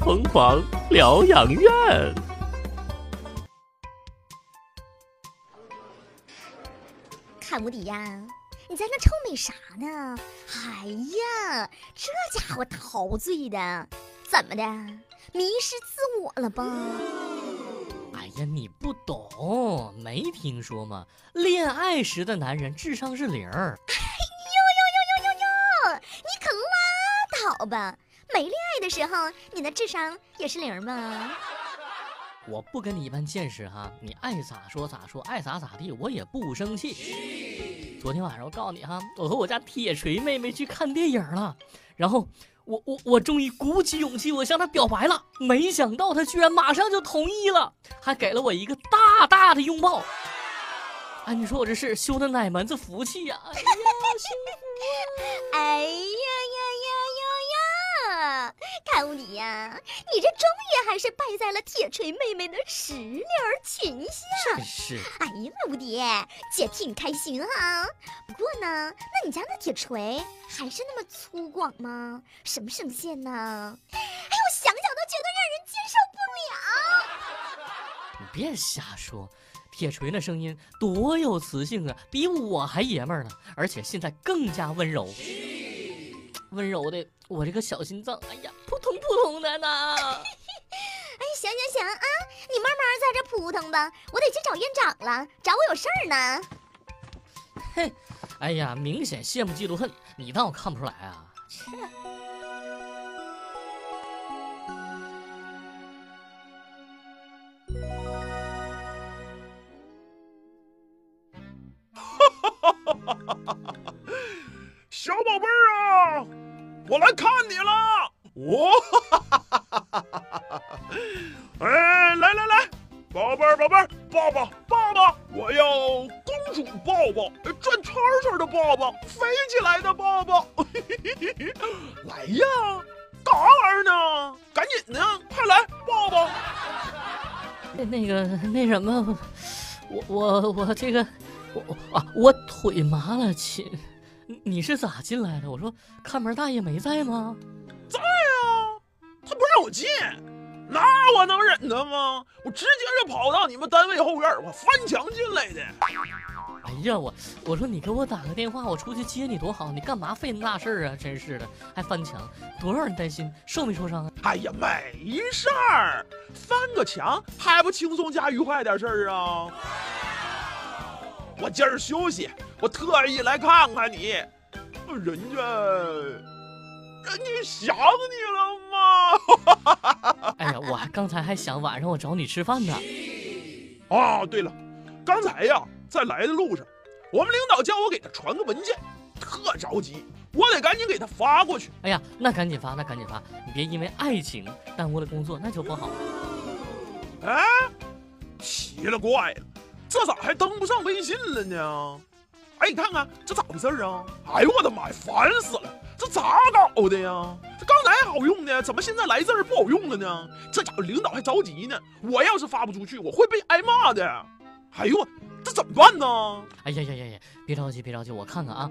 疯狂疗养院。看无敌呀，你在那臭美啥呢？哎呀，这家伙陶醉的，怎么的？迷失自我了吧？哎呀，你不懂，没听说吗？恋爱时的男人智商是零儿。哎呦呦呦呦呦呦！你可拉倒吧！没恋爱的时候，你的智商也是零吗？我不跟你一般见识哈，你爱咋说咋说，爱咋咋地，我也不生气。昨天晚上我告诉你哈，我和我家铁锤妹妹去看电影了，然后我我我终于鼓起勇气，我向她表白了，没想到她居然马上就同意了，还给了我一个大大的拥抱。哎，你说我这是修的哪门子福气呀？哎呀，幸福！哎呀呀呀呀呀！看无敌呀，你这终于还是败在了铁锤妹妹的石榴裙下。真是！哎呀，无敌，姐替你开心啊。不过呢，那你家那铁锤还是那么粗犷吗？什么声线呢？哎，我想想都觉得让人接受不了。你别瞎说。铁锤那声音多有磁性啊，比我还爷们儿呢，而且现在更加温柔，温柔的我这个小心脏，哎呀，扑通扑通的呢。哎，行行行啊，你慢慢在这扑腾吧，我得去找院长了，找我有事儿呢。哼，哎呀，明显羡慕嫉妒恨，你当我看不出来啊？切。我来看你了，我，哎，来来来，宝贝儿宝贝儿，抱抱抱抱，我要公主抱抱，转圈圈的抱抱，飞起来的抱抱，来呀，干儿呢？赶紧的，快来抱抱。那那个那什么，我我我这个，我啊，我腿麻了，亲。你是咋进来的？我说看门大爷没在吗？在啊，他不让我进，那我能忍他吗？我直接就跑到你们单位后院，我翻墙进来的。哎呀，我我说你给我打个电话，我出去接你多好，你干嘛费那大事儿啊？真是的，还翻墙，多让人担心，受没受伤啊？哎呀，没事儿，翻个墙还不轻松加愉快点事儿啊？我今儿休息。我特意来看看你，人家，人家想你了吗？哎呀，我还刚才还想晚上我找你吃饭呢。啊，对了，刚才呀，在来的路上，我们领导叫我给他传个文件，特着急，我得赶紧给他发过去。哎呀，那赶紧发，那赶紧发，你别因为爱情耽误了工作，那就不好了。哎，奇了怪了，这咋还登不上微信了呢？哎，你看看这咋回事啊？哎呦我的妈呀，烦死了！这咋搞的呀？这刚才好用的，怎么现在来这儿不好用了呢？这家伙领导还着急呢。我要是发不出去，我会被挨骂的。哎呦，这怎么办呢？哎呀呀呀呀！别着急，别着急，我看看啊，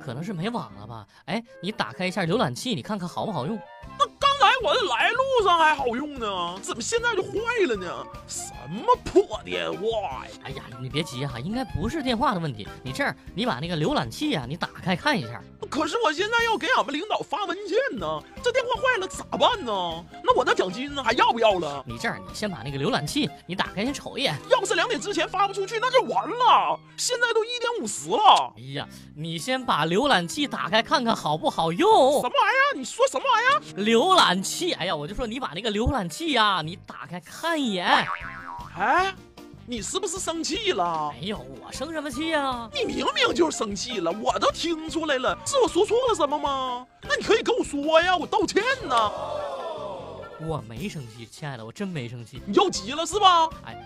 可能是没网了吧？哎，你打开一下浏览器，你看看好不好用？那刚才我这来路上还好用呢，怎么现在就坏了呢？什么破电话呀！哎呀，你别急哈，应该不是电话的问题。你这样，你把那个浏览器呀，你打开看一下。可是我现在要给俺们领导发文件呢，这电话坏了咋办呢？那我那奖金呢，还要不要了？你这样，你先把那个浏览器你打开先瞅一眼。要是两点之前发不出去，那就完了。现在都一点五十了。哎呀，你先把浏览器打开看看好不好用？什么玩意儿？你说什么玩意儿？浏览器。哎呀，我就说你把那个浏览器呀，你打开看一眼。哎。你是不是生气了？没有，我生什么气呀？你明明就是生气了，我都听出来了。是我说错了什么吗？那你可以跟我说呀，我道歉呢。我没生气，亲爱的，我真没生气。你又急了是吧？哎，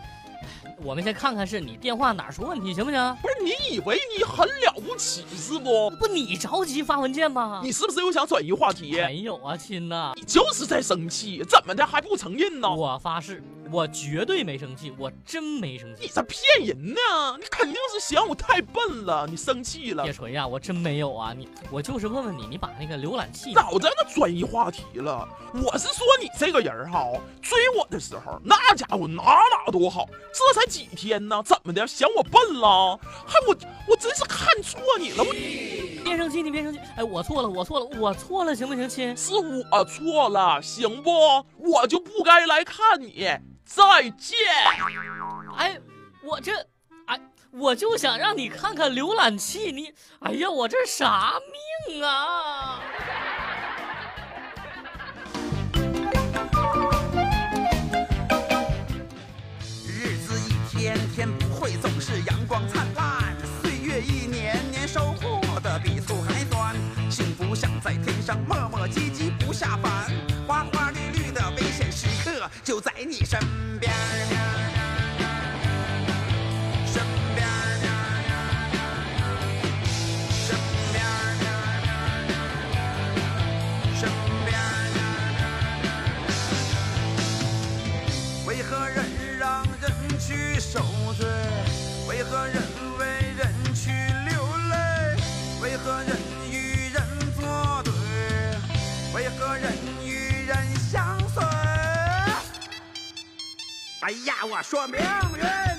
我们先看看是你电话哪出问题，行不行？不是，你以为你很了不起是不？不，你着急发文件吗？你是不是又想转移话题？没有啊，亲呐，你就是在生气，怎么的还不承认呢？我发誓。我绝对没生气，我真没生气。你这骗人呢！你肯定是嫌我太笨了，你生气了铁。锤呀、我真没有啊！你我就是问问你，你把那个浏览器早在那转移话题了。我是说你这个人哈，追我的时候那家伙哪哪都好，这才几天呢，怎么的嫌我笨了？还我我真是看错你了，我别生气，你别生气。哎，我错了，我错了，我错了，行不行，亲？是我错了，行不？我就不该来看你。再见。哎，我这，哎，我就想让你看看浏览器，你，哎呀，我这啥命啊！日子一天天不会总是阳光灿烂，岁月一年年收获的比醋还酸。幸福像在天上磨磨唧唧不下凡，哎呀，我说命运。